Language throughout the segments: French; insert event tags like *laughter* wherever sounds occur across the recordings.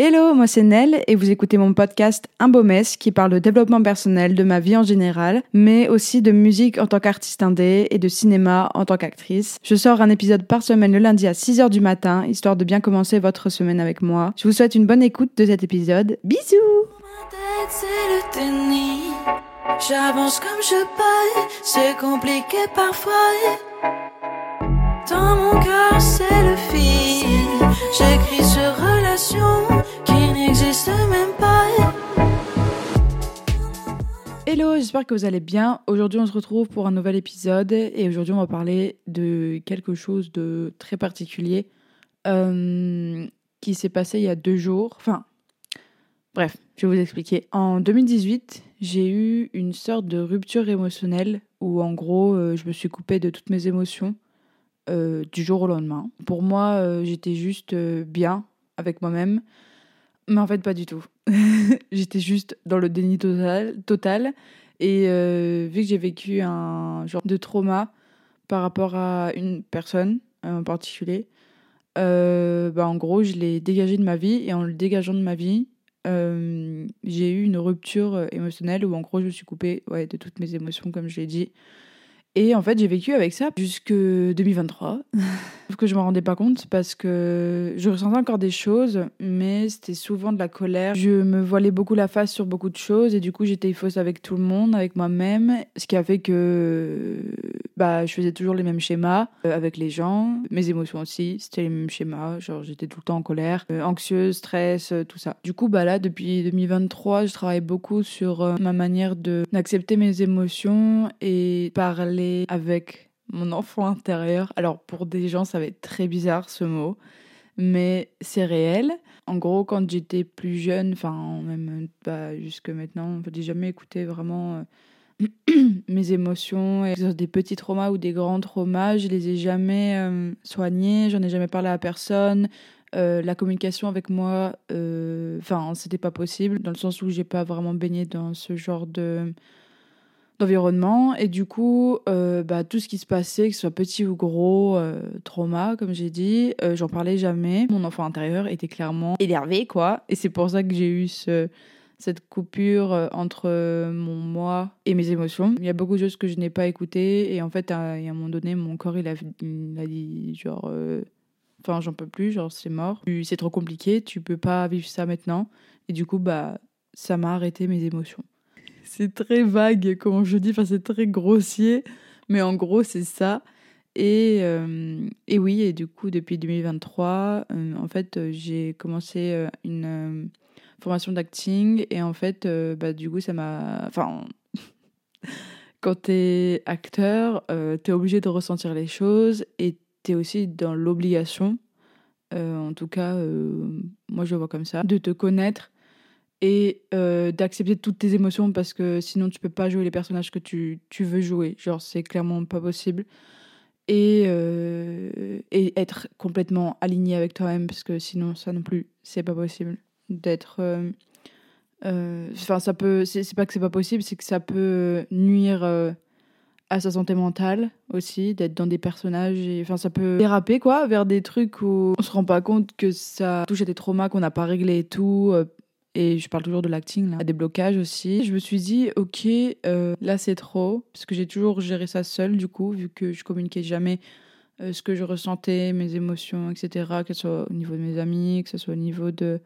Hello, moi c'est Nell et vous écoutez mon podcast Un beau mess qui parle de développement personnel, de ma vie en général, mais aussi de musique en tant qu'artiste indé et de cinéma en tant qu'actrice. Je sors un épisode par semaine le lundi à 6h du matin, histoire de bien commencer votre semaine avec moi. Je vous souhaite une bonne écoute de cet épisode. Bisous J'avance comme je peux, c'est compliqué parfois. Dans mon cœur, c'est le fil. Hello, j'espère que vous allez bien. Aujourd'hui, on se retrouve pour un nouvel épisode et aujourd'hui, on va parler de quelque chose de très particulier euh, qui s'est passé il y a deux jours. Enfin, bref, je vais vous expliquer. En 2018, j'ai eu une sorte de rupture émotionnelle où, en gros, euh, je me suis coupée de toutes mes émotions euh, du jour au lendemain. Pour moi, j'étais juste bien avec moi-même, mais en fait pas du tout. *laughs* j'étais juste dans le déni total. et vu que j'ai vécu un genre de trauma par rapport à une personne en particulier, bah en gros, je l'ai dégagé de ma vie et en le dégageant de ma vie, j'ai eu une rupture émotionnelle où en gros je me suis coupée ouais, de toutes mes émotions comme je l'ai dit et en fait, j'ai vécu avec ça jusque 2023. Sauf que je me rendais pas compte parce que je ressentais encore des choses, mais c'était souvent de la colère. Je me voilais beaucoup la face sur beaucoup de choses et du coup, j'étais fausse avec tout le monde, avec moi-même, ce qui a fait que bah, je faisais toujours les mêmes schémas euh, avec les gens. Mes émotions aussi, c'était les mêmes schémas. Genre, j'étais tout le temps en colère, euh, anxieuse, stress, euh, tout ça. Du coup, bah là, depuis 2023, je travaille beaucoup sur ma manière d'accepter mes émotions et parler avec mon enfant intérieur. Alors pour des gens, ça va être très bizarre ce mot, mais c'est réel. En gros, quand j'étais plus jeune, enfin même pas jusque maintenant, je n'ai jamais écouté vraiment euh, *clears throat* mes émotions, des petits traumas ou des grands traumas, je les ai jamais euh, soignés, j'en ai jamais parlé à personne. Euh, la communication avec moi, enfin, c'était pas possible dans le sens où j'ai pas vraiment baigné dans ce genre de d'environnement. Et du coup, euh, bah, tout ce qui se passait, que ce soit petit ou gros, euh, trauma, comme j'ai dit, euh, j'en parlais jamais. Mon enfant intérieur était clairement énervé, quoi. Et c'est pour ça que j'ai eu ce, cette coupure entre mon moi et mes émotions. Il y a beaucoup de choses que je n'ai pas écoutées. Et en fait, à, un moment donné, mon corps, il a, il a dit, genre... Enfin, j'en peux plus, genre, c'est mort. C'est trop compliqué, tu peux pas vivre ça maintenant. Et du coup, bah, ça m'a arrêté mes émotions c'est très vague, comment je dis, enfin, c'est très grossier, mais en gros, c'est ça. Et, euh, et oui, et du coup, depuis 2023, euh, en fait, j'ai commencé euh, une formation d'acting, et en fait, bah, du coup, ça m'a. Enfin, *laughs* quand t'es acteur, t'es obligé de ressentir les choses, et t'es aussi dans l'obligation, en tout cas, moi je vois comme ça, de te connaître et euh, d'accepter toutes tes émotions parce que sinon tu peux pas jouer les personnages que tu, tu veux jouer. Genre, c'est clairement pas possible. Et, euh, et être complètement aligné avec toi-même parce que sinon, ça non plus, c'est pas possible. D'être. Euh, enfin, ça peut. C'est pas que c'est pas possible, c'est que ça peut nuire à sa santé mentale aussi, d'être dans des personnages. Enfin, ça peut déraper, quoi, vers des trucs où on se rend pas compte que ça touche à des traumas qu'on n'a pas réglés et tout et je parle toujours de l'acting, là, des blocages aussi. Je me suis dit, ok, euh, là c'est trop, parce que j'ai toujours géré ça seule, du coup, vu que je communiquais jamais euh, ce que je ressentais, mes émotions, etc., que ce soit au niveau de mes amis, que ce soit au niveau de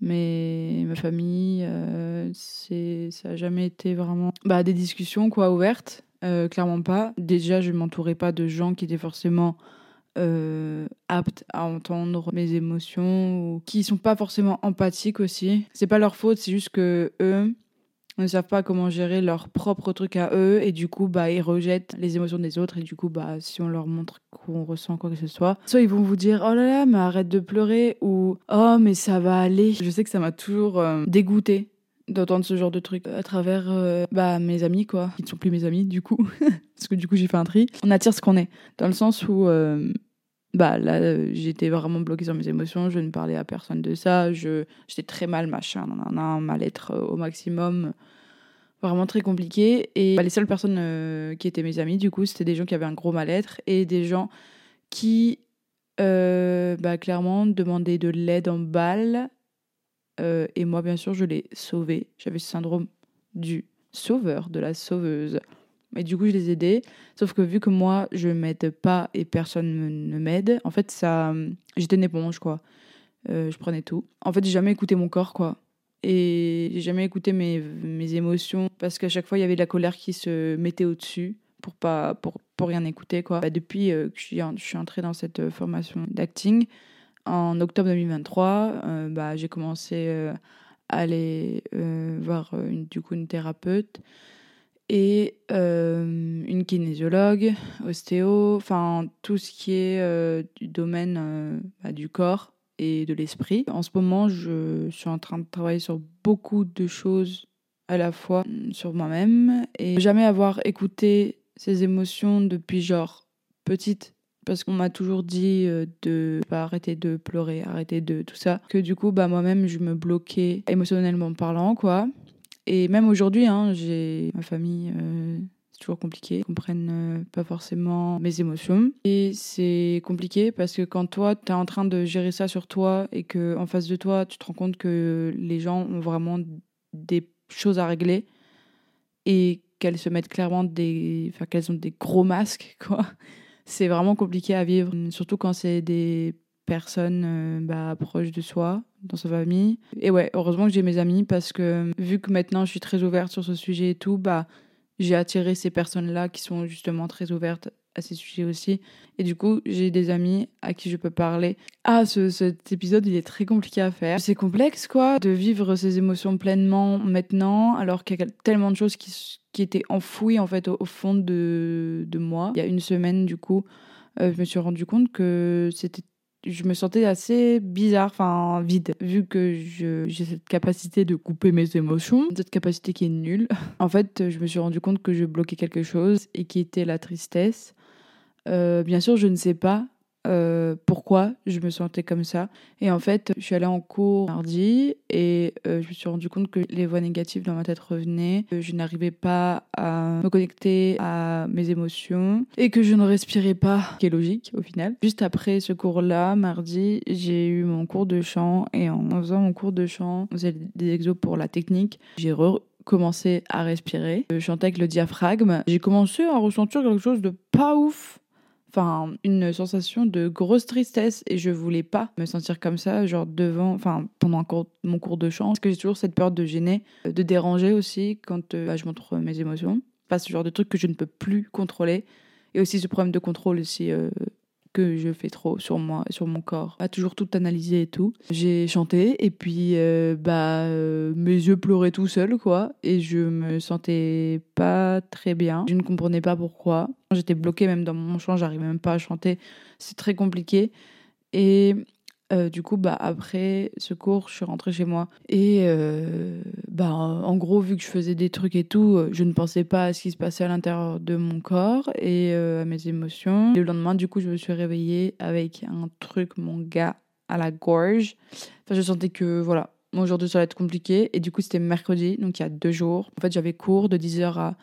mes, ma famille. Euh, c'est, ça n'a jamais été vraiment bah, des discussions quoi, ouvertes, clairement pas. Déjà, je ne m'entourais pas de gens qui étaient forcément euh, aptes à entendre mes émotions ou qui sont pas forcément empathiques aussi. C'est pas leur faute, c'est juste que eux ne savent pas comment gérer leur propre truc à eux et du coup bah ils rejettent les émotions des autres et du coup bah si on leur montre qu'on ressent quoi que ce soit soit ils vont vous dire oh là là mais arrête de pleurer ou oh mais ça va aller je sais que ça m'a toujours euh, dégoûté d'entendre ce genre de truc à travers euh, bah, mes amis, quoi. Ils ne sont plus mes amis, du coup. *laughs* Parce que du coup, j'ai fait un tri. On attire ce qu'on est. Dans le sens où bah là euh, j'étais vraiment bloquée sur mes émotions je ne parlais à personne de ça j'étais très mal machin un mal-être euh, au maximum vraiment très compliqué et bah, les seules personnes euh, qui étaient mes amis du coup c'était des gens qui avaient un gros mal-être et des gens qui bah, clairement demandaient de l'aide en balle et moi, bien sûr, je l'ai sauvé. J'avais ce syndrome du sauveur, de la sauveuse. Et du coup, je les aidais. Sauf que vu que moi, je m'aide pas et personne ne m'aide, en fait, ça, j'étais une éponge, quoi. Euh, je prenais tout. En fait, j'ai jamais écouté mon corps, quoi. Et j'ai jamais écouté mes, mes émotions parce qu'à chaque fois, il y avait de la colère qui se mettait au-dessus pour pas pour, pour rien écouter, quoi. Bah, depuis euh, que je suis, entrée dans cette euh, formation d'acting, en octobre 2023, bah, j'ai commencé à aller voir du coup une thérapeute et une kinésiologue, ostéo, enfin tout ce qui est du domaine bah, du corps et de l'esprit. En ce moment, je suis en train de travailler sur beaucoup de choses à la fois mm, sur moi-même et jamais avoir écouté ces émotions depuis genre petite parce qu'on m'a toujours dit euh, de pas arrêter de pleurer, arrêter de tout ça que du coup bah moi-même je me bloquais émotionnellement parlant quoi. Et même aujourd'hui hein, j'ai ma famille euh, c'est toujours compliqué. Ils comprennent euh, pas forcément mes émotions. Et c'est compliqué parce que quand toi, tu es en train de gérer ça sur toi et que en face de toi, tu te rends compte que les gens ont vraiment des choses à régler et qu'elles se mettent clairement des. Enfin, qu'elles ont des gros masques, quoi. *laughs* C'est vraiment compliqué à vivre, surtout quand c'est des personnes euh, bah, proches de soi, dans sa famille. Et ouais, heureusement que j'ai mes amis parce que vu que maintenant je suis très ouverte sur ce sujet et tout, bah j'ai attiré ces personnes-là qui sont justement très ouvertes à ces sujets aussi. Et du coup, j'ai des amis à qui je peux parler. Ah, ce, cet épisode, il est très compliqué à faire. C'est complexe, quoi, de vivre ces émotions pleinement maintenant, alors qu'il y a tellement de choses qui, qui étaient enfouies, en fait, au, fond de, de, moi. Il y a une semaine, du coup, euh, je me suis rendu compte que c'était je me sentais assez bizarre, enfin vide, vu que j'ai cette capacité de couper mes émotions, cette capacité qui est nulle. *laughs* En fait, je me suis rendu compte que je bloquais quelque chose et qui était la tristesse. Euh, bien sûr, je ne sais pas euh, pourquoi je me sentais comme ça. Et en fait, je suis allée en cours mardi et euh, je me suis rendu compte que les voix négatives dans ma tête revenaient. je n'arrivais pas à me connecter à mes émotions et que je ne respirais pas, ce qui est logique au final. Juste après ce cours-là, mardi, j'ai eu mon cours de chant et en faisant mon cours de chant, on faisait des exos pour la technique. J'ai recommencé à respirer. Je chantais avec le diaphragme. J'ai commencé à ressentir quelque chose de pas ouf enfin une sensation de grosse tristesse et je voulais pas me sentir comme ça genre devant enfin pendant mon cours de chant. Parce que j'ai toujours cette peur de gêner de déranger aussi quand euh, bah, je montre mes émotions. Pas ce genre de truc que je ne peux plus contrôler. Et aussi ce problème de contrôle aussi euh, que je fais trop sur moi, sur mon corps. A toujours tout analysé et tout. J'ai chanté et puis euh, bah euh, mes yeux pleuraient tout seuls quoi et je me sentais pas très bien. Je ne comprenais pas pourquoi. J'étais bloquée même dans mon chant, j'arrivais même pas à chanter. C'est très compliqué et euh, du coup, bah, après ce cours, je suis rentrée chez moi. Et euh, bah, en gros, vu que je faisais des trucs et tout, euh, je ne pensais pas à ce qui se passait à l'intérieur de mon corps et à mes émotions. Le lendemain, du coup, je me suis réveillée avec un truc, mon gars, à la gorge. Enfin, je sentais que, voilà, aujourd'hui, ça allait être compliqué. Et du coup, c'était mercredi, donc il y a deux jours. En fait, j'avais cours de 10h à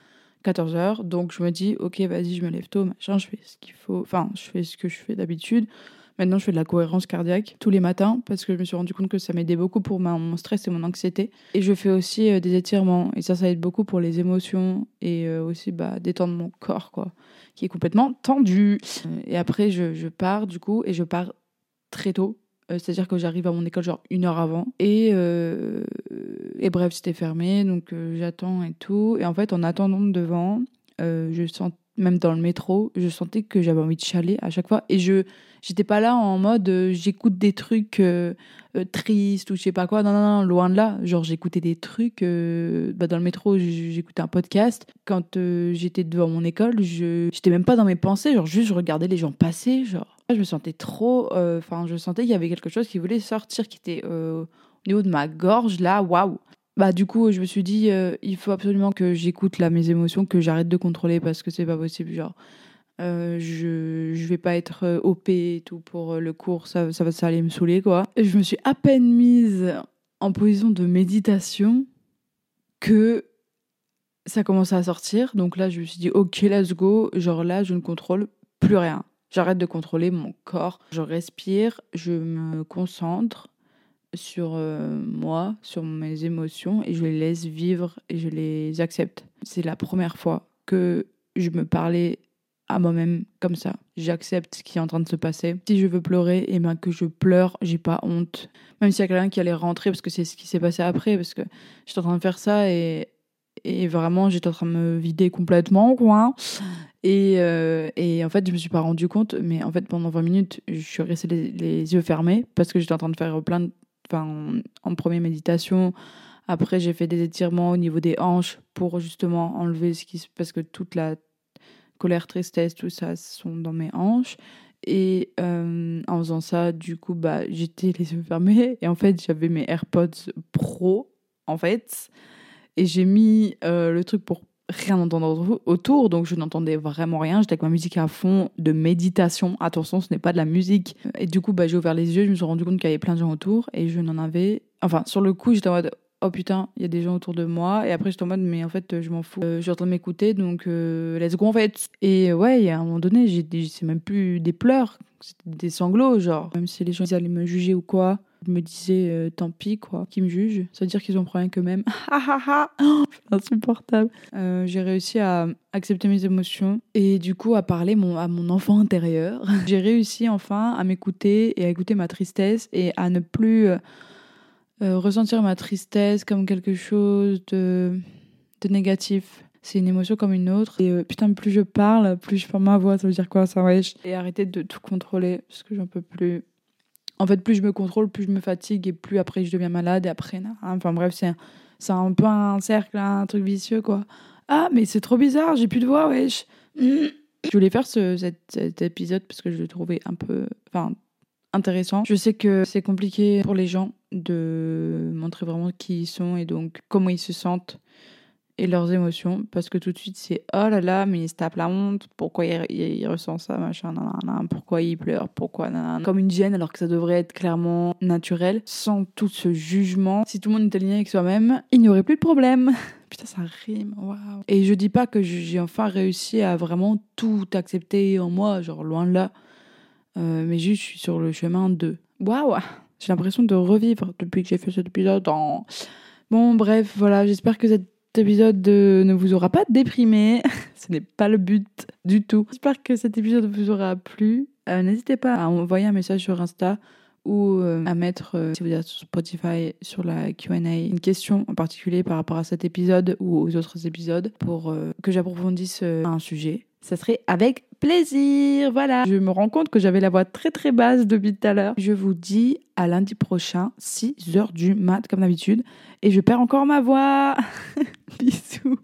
14h. Donc, je me dis, ok, vas-y, je me lève tôt, machin, je fais ce qu'il faut. Enfin, je fais ce que je fais d'habitude. Maintenant, je fais de la cohérence cardiaque tous les matins parce que je me suis rendu compte que ça m'aidait beaucoup pour mon stress et mon anxiété. Et je fais aussi euh, des étirements et ça, ça aide beaucoup pour les émotions et euh, aussi bah, détendre mon corps, quoi, qui est complètement tendu. Euh, et après, je, pars du coup et je pars très tôt. C'est-à-dire que j'arrive à mon école genre une heure avant. Et, et bref, c'était fermé, donc j'attends et tout. Et en fait, en attendant devant, je sens même dans le métro, je sentais que j'avais envie de chialer à chaque fois. Et je j'étais pas là en mode euh, j'écoute des trucs euh, euh, tristes ou je sais pas quoi. Non, non, non, loin de là. Genre, j'écoutais des trucs. bah, dans le métro, j'écoutais un podcast. Quand j'étais devant mon école, je j'étais même pas dans mes pensées. Genre, juste, je regardais les gens passer. Genre, je me sentais trop. Enfin, je sentais qu'il y avait quelque chose qui voulait sortir, qui était au niveau de ma gorge là. Waouh! bah du coup je me suis dit il faut absolument que j'écoute là mes émotions que j'arrête de contrôler parce que c'est pas possible genre euh, je je vais pas être euh, OP et tout pour le cours ça ça va ça allait me saouler quoi. Je me suis à peine mise en position de méditation que ça commençait à sortir. Donc là je me suis dit ok let's go. Genre là je ne contrôle plus rien. J'arrête de contrôler mon corps. Je respire je me concentre sur euh, moi, sur mes émotions, et je les laisse vivre et je les accepte. C'est la première fois que je me parlais à moi-même comme ça. J'accepte ce qui est en train de se passer. Si je veux pleurer, et eh ben que je pleure, j'ai pas honte. Même s'il y a quelqu'un qui allait rentrer, parce que c'est ce qui s'est passé après, parce que j'étais en train de faire ça et, et vraiment j'étais en train de me vider complètement, quoi. Et, euh, et en fait, je me suis pas rendu compte, mais en fait, pendant 20 minutes, je suis restée les, yeux fermés parce que j'étais en train de faire plein de. Enfin, en, première méditation, après, j'ai fait des étirements au niveau des hanches pour justement enlever ce qui se. Parce que toute la colère, tristesse, tout ça sont dans mes hanches. Et euh, en faisant ça, du coup, bah, j'étais les yeux fermés. Et en fait, j'avais mes AirPods Pro, en fait. Et j'ai mis euh, le truc pour rien entendre autour, donc je n'entendais vraiment rien. J'étais avec ma musique à fond de méditation. Attention, ce n'est pas de la musique. Et du coup, bah, j'ai ouvert les yeux, je me suis rendu compte qu'il y avait plein de gens autour et je n'en avais. Enfin, sur le coup, j'étais en mode oh putain, il y a des gens autour de moi. Et après, j'étais en mode, mais en fait, je m'en fous. Euh, je suis en train de m'écouter, donc euh, let's go en fait. Et ouais, a un moment donné, c'est même plus des pleurs, c'était des sanglots, genre. Même si les gens ils allaient me juger ou quoi, je me disais, euh, tant pis, quoi, qui me jugent. Ça veut dire qu'ils ont problème qu'eux-mêmes. *laughs* *gasps* insupportable. j'ai réussi à accepter mes émotions et du coup à parler mon, à mon enfant intérieur. *laughs* j'ai réussi enfin à m'écouter et à écouter ma tristesse et à ne plus euh, ressentir ma tristesse comme quelque chose de, de négatif. C'est une émotion comme une autre. Et euh, putain, plus je parle, plus je parle ma voix. Ça veut dire quoi, ça, wesh? Et arrêter de tout contrôler, parce que j'en peux plus. En fait, plus je me contrôle, plus je me fatigue, et plus après je deviens malade, et après, enfin bref, c'est un, un peu un cercle, un truc vicieux, quoi. Ah, mais c'est trop bizarre, j'ai plus de voix, wesh. Je voulais faire ce, cet, cet, épisode parce que je le trouvais un peu. Enfin, intéressant. Je sais que c'est compliqué pour les gens de montrer vraiment qui ils sont et donc comment ils se sentent et leurs émotions. Parce que tout de suite c'est oh là là mais il se tape la honte. Pourquoi il, il, ressent ça machin pourquoi il pleure pourquoi comme une gêne alors que ça devrait être clairement naturel sans tout ce jugement. Si tout le monde était aligné avec soi-même il n'y aurait plus de problème. *laughs* Putain ça rime waouh. Et je dis pas que j'ai enfin réussi à vraiment tout accepter en moi genre loin de là. Euh, mais juste, je suis sur le chemin de. Waouh J'ai l'impression de revivre depuis que j'ai fait cet épisode. Bon, bref, voilà, j'espère que cet épisode ne vous aura pas déprimé. *laughs* Ce n'est pas le but du tout. J'espère que cet épisode vous aura plu. Euh, n'hésitez pas à envoyer un message sur Insta ou euh, à mettre, si vous êtes sur Spotify, sur la QA, une question en particulier par rapport à cet épisode ou aux autres épisodes pour que j'approfondisse un sujet. Ça serait avec plaisir. Voilà. Je me rends compte que j'avais la voix très très basse depuis tout à l'heure. Je vous dis à lundi prochain, 6h du mat comme d'habitude. Et je perds encore ma voix. *laughs* Bisous.